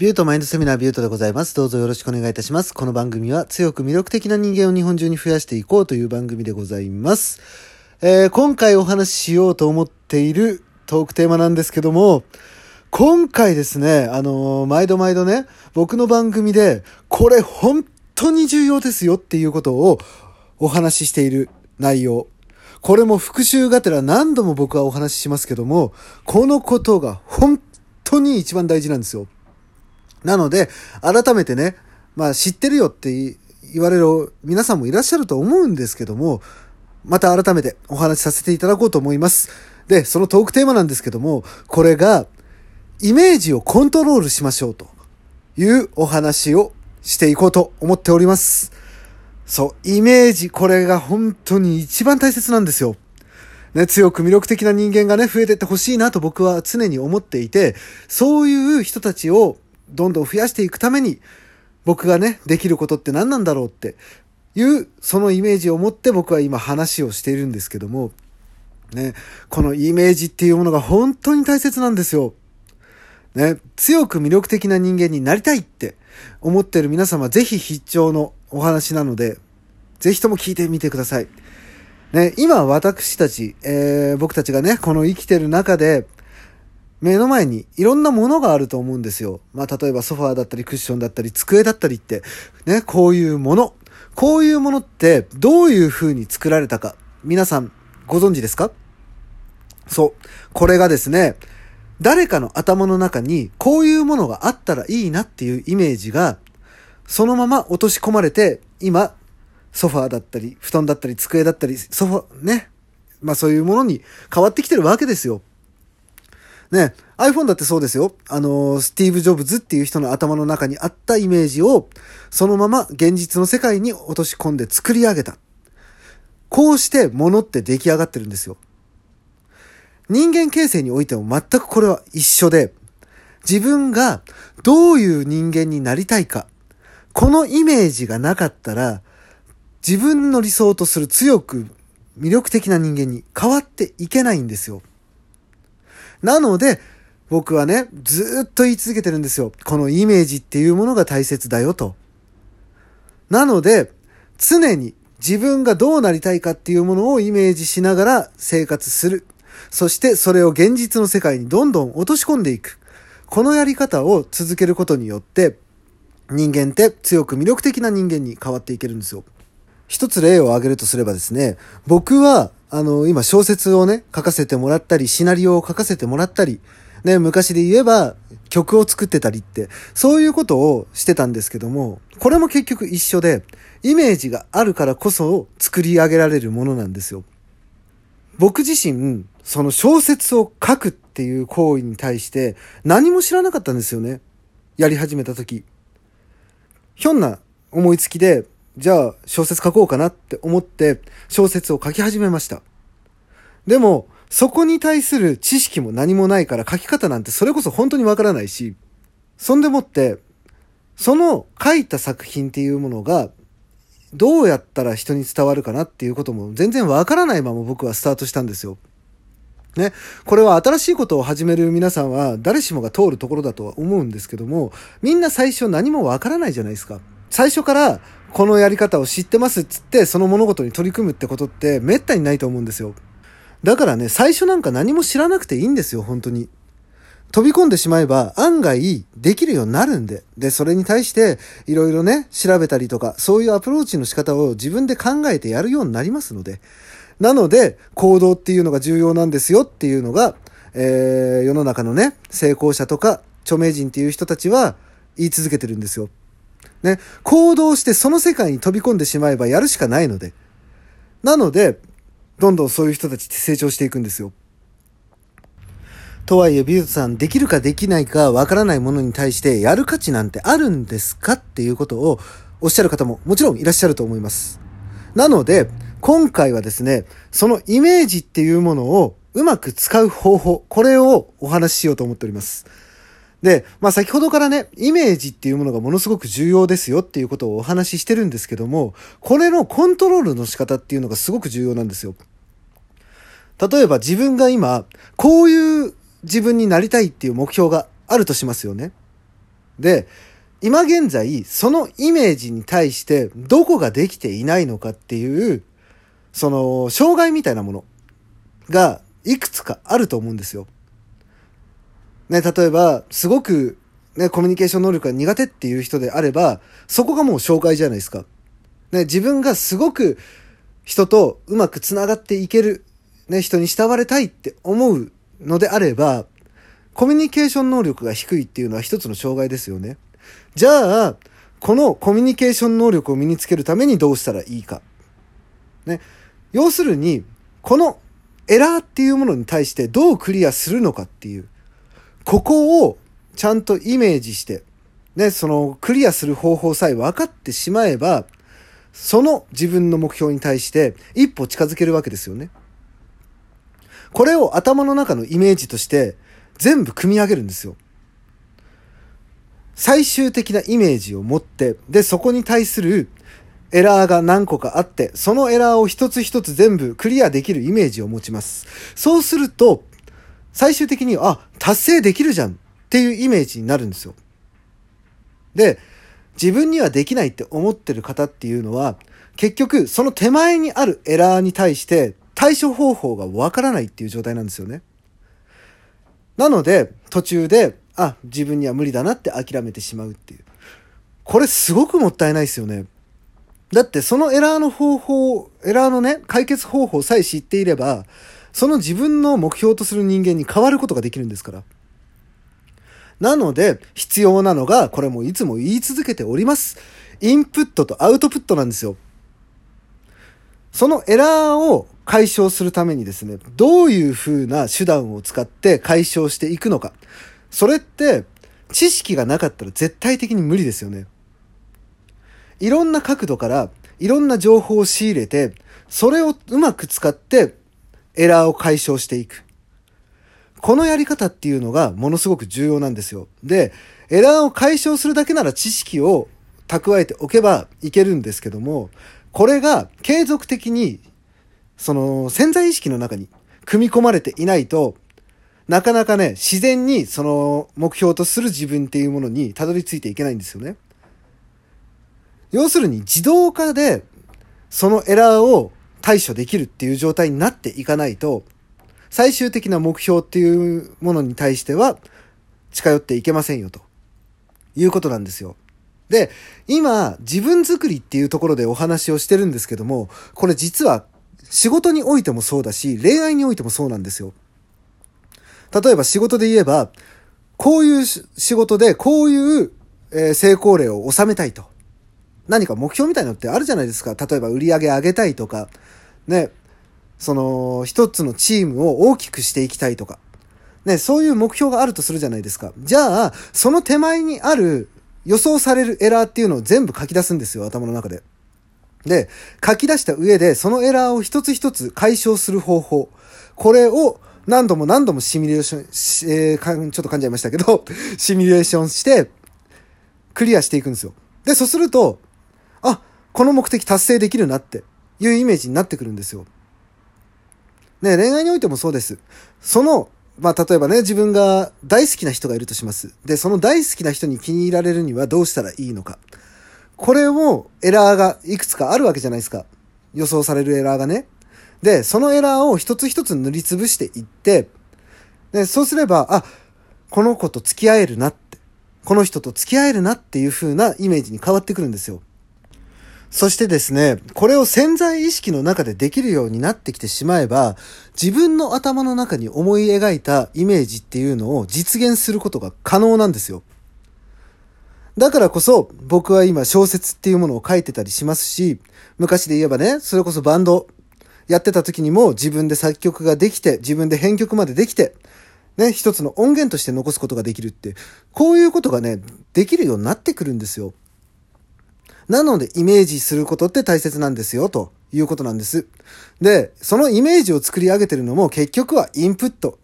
ビュートマインドセミナービュートでございます。どうぞよろしくお願いいたします。この番組は強く魅力的な人間を日本中に増やしていこうという番組でございます。えー今回お話ししようと思っているトークテーマなんですけども、今回ですね、あのー毎度毎度ね、僕の番組で、これ本当に重要ですよっていうことをお話ししている内容。これも復習がてら何度も僕はお話ししますけども、このことが本当に一番大事なんですよ。なので、改めてね、まあ知ってるよって言われる皆さんもいらっしゃると思うんですけども、また改めてお話しさせていただこうと思います。で、そのトークテーマなんですけども、これが、イメージをコントロールしましょうというお話をしていこうと思っております。そう、イメージ、これが本当に一番大切なんですよ。ね、強く魅力的な人間がね、増えてってほしいなと僕は常に思っていて、そういう人たちをどんどん増やしていくために、僕がね、できることって何なんだろうっていう、そのイメージを持って僕は今話をしているんですけども、ね、このイメージっていうものが本当に大切なんですよ。ね、強く魅力的な人間になりたいって思ってる皆様、ぜひ必聴のお話なので、ぜひとも聞いてみてください。ね、今私たち、えー僕たちがね、この生きてる中で、目の前にいろんなものがあると思うんですよ。まあ、例えばソファーだったりクッションだったり机だったりって、ね、こういうもの。こういうものってどういう風に作られたか、皆さんご存知ですか？そう。これがですね、誰かの頭の中にこういうものがあったらいいなっていうイメージが、そのまま落とし込まれて、今、ソファーだったり、布団だったり、机だったり、ソファ、ね。まあそういうものに変わってきてるわけですよ。ね、iPhone だってそうですよ。あの、スティーブ・ジョブズっていう人の頭の中にあったイメージを、そのまま現実の世界に落とし込んで作り上げた。こうして物って出来上がってるんですよ。人間形成においても全くこれは一緒で、自分がどういう人間になりたいか、このイメージがなかったら、自分の理想とする強く魅力的な人間に変わっていけないんですよ。なので、僕はね、ずっと言い続けてるんですよ。このイメージっていうものが大切だよと。なので、常に自分がどうなりたいかっていうものをイメージしながら生活する。そしてそれを現実の世界にどんどん落とし込んでいく。このやり方を続けることによって、人間って強く魅力的な人間に変わっていけるんですよ。一つ例を挙げるとすればですね、僕は、あの、今小説をね、書かせてもらったり、シナリオを書かせてもらったり、ね、昔で言えば曲を作ってたりって、そういうことをしてたんですけども、これも結局一緒で、イメージがあるからこそ作り上げられるものなんですよ。僕自身、その小説を書くっていう行為に対して何も知らなかったんですよね。やり始めた時。ひょんな思いつきで、じゃあ小説書こうかなって思って小説を書き始めました。でも、そこに対する知識も何もないから書き方なんてそれこそ本当にわからないし、そんでもって、その書いた作品っていうものがどうやったら人に伝わるかなっていうことも全然わからないまま僕はスタートしたんですよ。ね。これは新しいことを始める皆さんは誰しもが通るところだとは思うんですけども、みんな最初何もわからないじゃないですか。最初からこのやり方を知ってますっつってその物事に取り組むってことって滅多にないと思うんですよ。だからね、最初なんか何も知らなくていいんですよ、本当に。飛び込んでしまえば案外できるようになるんで。で、それに対していろいろね、調べたりとか、そういうアプローチの仕方を自分で考えてやるようになりますので。なので、行動っていうのが重要なんですよっていうのが、えー、世の中のね、成功者とか著名人っていう人たちは言い続けてるんですよ。ね、行動してその世界に飛び込んでしまえばやるしかないので。なので、どんどんそういう人たちって成長していくんですよ。とはいえ、ビュートさん、できるかできないかわからないものに対してやる価値なんてあるんですかっていうことをおっしゃる方ももちろんいらっしゃると思います。なので、今回はですね、そのイメージっていうものをうまく使う方法、これをお話ししようと思っております。で、まあ先ほどからね、イメージっていうものがものすごく重要ですよっていうことをお話ししてるんですけども、これのコントロールの仕方っていうのがすごく重要なんですよ。例えば自分が今、こういう自分になりたいっていう目標があるとしますよね。で、今現在、そのイメージに対してどこができていないのかっていう、その、障害みたいなものがいくつかあると思うんですよ。ね、例えば、すごく、ね、コミュニケーション能力が苦手っていう人であれば、そこがもう障害じゃないですか。ね、自分がすごく人とうまくつながっていける、ね、人に慕われたいって思うのであれば、コミュニケーション能力が低いっていうのは一つの障害ですよね。じゃあ、このコミュニケーション能力を身につけるためにどうしたらいいか。ね。要するに、このエラーっていうものに対してどうクリアするのかっていう、ここをちゃんとイメージして、ね、そのクリアする方法さえ分かってしまえば、その自分の目標に対して一歩近づけるわけですよね。これを頭の中のイメージとして全部組み上げるんですよ。最終的なイメージを持って、で、そこに対するエラーが何個かあって、そのエラーを一つ一つ全部クリアできるイメージを持ちます。そうすると、最終的に、あ、達成できるじゃんっていうイメージになるんですよ。で、自分にはできないって思ってる方っていうのは、結局その手前にあるエラーに対して対処方法がわからないっていう状態なんですよね。なので、途中で、あ、自分には無理だなって諦めてしまうっていう。これすごくもったいないですよね。だってそのエラーの方法、エラーのね、解決方法さえ知っていれば、その自分の目標とする人間に変わることができるんですから。なので、必要なのが、これもいつも言い続けております。インプットとアウトプットなんですよ。そのエラーを解消するためにですね、どういう風な手段を使って解消していくのか。それって、知識がなかったら絶対的に無理ですよね。いろんな角度からいろんな情報を仕入れて、それをうまく使ってエラーを解消していく。このやり方っていうのがものすごく重要なんですよ。で、エラーを解消するだけなら知識を蓄えておけばいけるんですけども、これが継続的に、その潜在意識の中に組み込まれていないと、なかなかね、自然にその目標とする自分っていうものにたどり着いていけないんですよね。要するに自動化でそのエラーを対処できるっていう状態になっていかないと、最終的な目標っていうものに対しては近寄っていけませんよということなんですよ。で、今、自分作りっていうところでお話をしてるんですけども、これ実は仕事においてもそうだし、恋愛においてもそうなんですよ。例えば仕事で言えば、こういう仕事でこういう、成功例を収めたいと。何か目標みたいなのってあるじゃないですか。例えば売り上げ上げたいとか、ね、その、一つのチームを大きくしていきたいとか、ね、そういう目標があるとするじゃないですか。じゃあ、その手前にある予想されるエラーっていうのを全部書き出すんですよ、頭の中で。で、書き出した上で、そのエラーを一つ一つ解消する方法。これを何度も何度もシミュレーション、えー、ちょっと噛んじゃいましたけど、シミュレーションして、クリアしていくんですよ。で、そうすると、あ、この目的達成できるなっていうイメージになってくるんですよ。ね、恋愛においてもそうです。その、まあ、例えばね、自分が大好きな人がいるとします。で、その大好きな人に気に入られるにはどうしたらいいのか。これもエラーがいくつかあるわけじゃないですか。予想されるエラーがね。で、そのエラーを一つ一つ塗りつぶしていって、で、そうすれば、あ、この子と付き合えるなって、この人と付き合えるなっていう風なイメージに変わってくるんですよ。そしてですね、これを潜在意識の中でできるようになってきてしまえば、自分の頭の中に思い描いたイメージっていうのを実現することが可能なんですよ。だからこそ僕は今小説っていうものを書いてたりしますし、昔で言えばね、それこそバンドやってた時にも自分で作曲ができて、自分で編曲までできて、ね、一つの音源として残すことができるって、こういうことがね、できるようになってくるんですよ。なので、イメージすることって大切なんですよ、ということなんです。で、そのイメージを作り上げてるのも結局はインプット。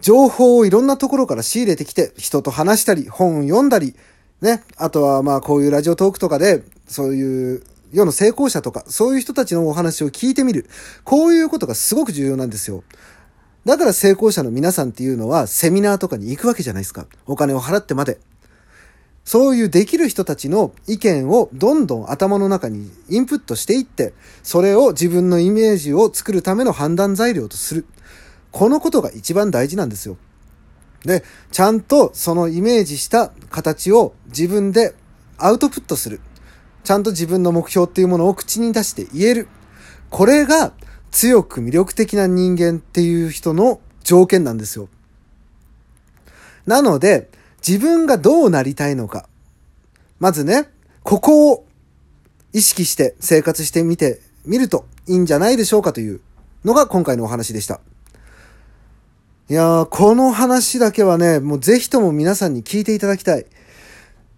情報をいろんなところから仕入れてきて、人と話したり、本を読んだり、ね、あとはまあこういうラジオトークとかで、そういう世の成功者とか、そういう人たちのお話を聞いてみる。こういうことがすごく重要なんですよ。だから成功者の皆さんっていうのはセミナーとかに行くわけじゃないですか。お金を払ってまで。そういうできる人たちの意見をどんどん頭の中にインプットしていって、それを自分のイメージを作るための判断材料とする。このことが一番大事なんですよ。で、ちゃんとそのイメージした形を自分でアウトプットする。ちゃんと自分の目標っていうものを口に出して言える。これが強く魅力的な人間っていう人の条件なんですよ。なので、自分がどうなりたいのか。まずね、ここを意識して生活してみてみるといいんじゃないでしょうかというのが今回のお話でした。いやー、この話だけはね、もうぜひとも皆さんに聞いていただきたい。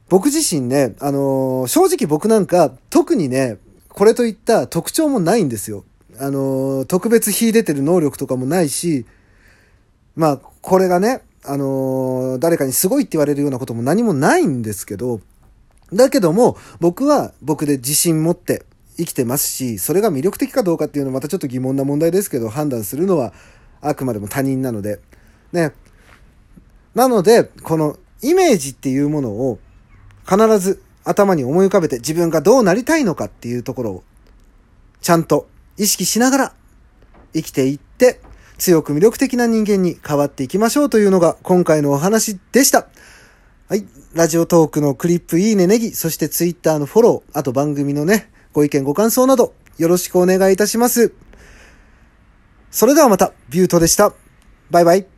僕自身ね、あのー、正直僕なんか特にね、これといった特徴もないんですよ。あのー、特別秀でてる能力とかもないし、まあ、これがね、あのー、誰かにすごいって言われるようなことも何もないんですけど、だけども、僕は僕で自信持って生きてますし、それが魅力的かどうかっていうのはまたちょっと疑問な問題ですけど、判断するのはあくまでも他人なので。ね。なので、このイメージっていうものを必ず頭に思い浮かべて自分がどうなりたいのかっていうところをちゃんと意識しながら生きていって強く魅力的な人間に変わっていきましょうというのが今回のお話でした。はい。ラジオトークのクリップいいねネギ、そしてツイッターのフォロー、あと番組のね、ご意見ご感想などよろしくお願いいたします。それではまた、ビュートでした。バイバイ。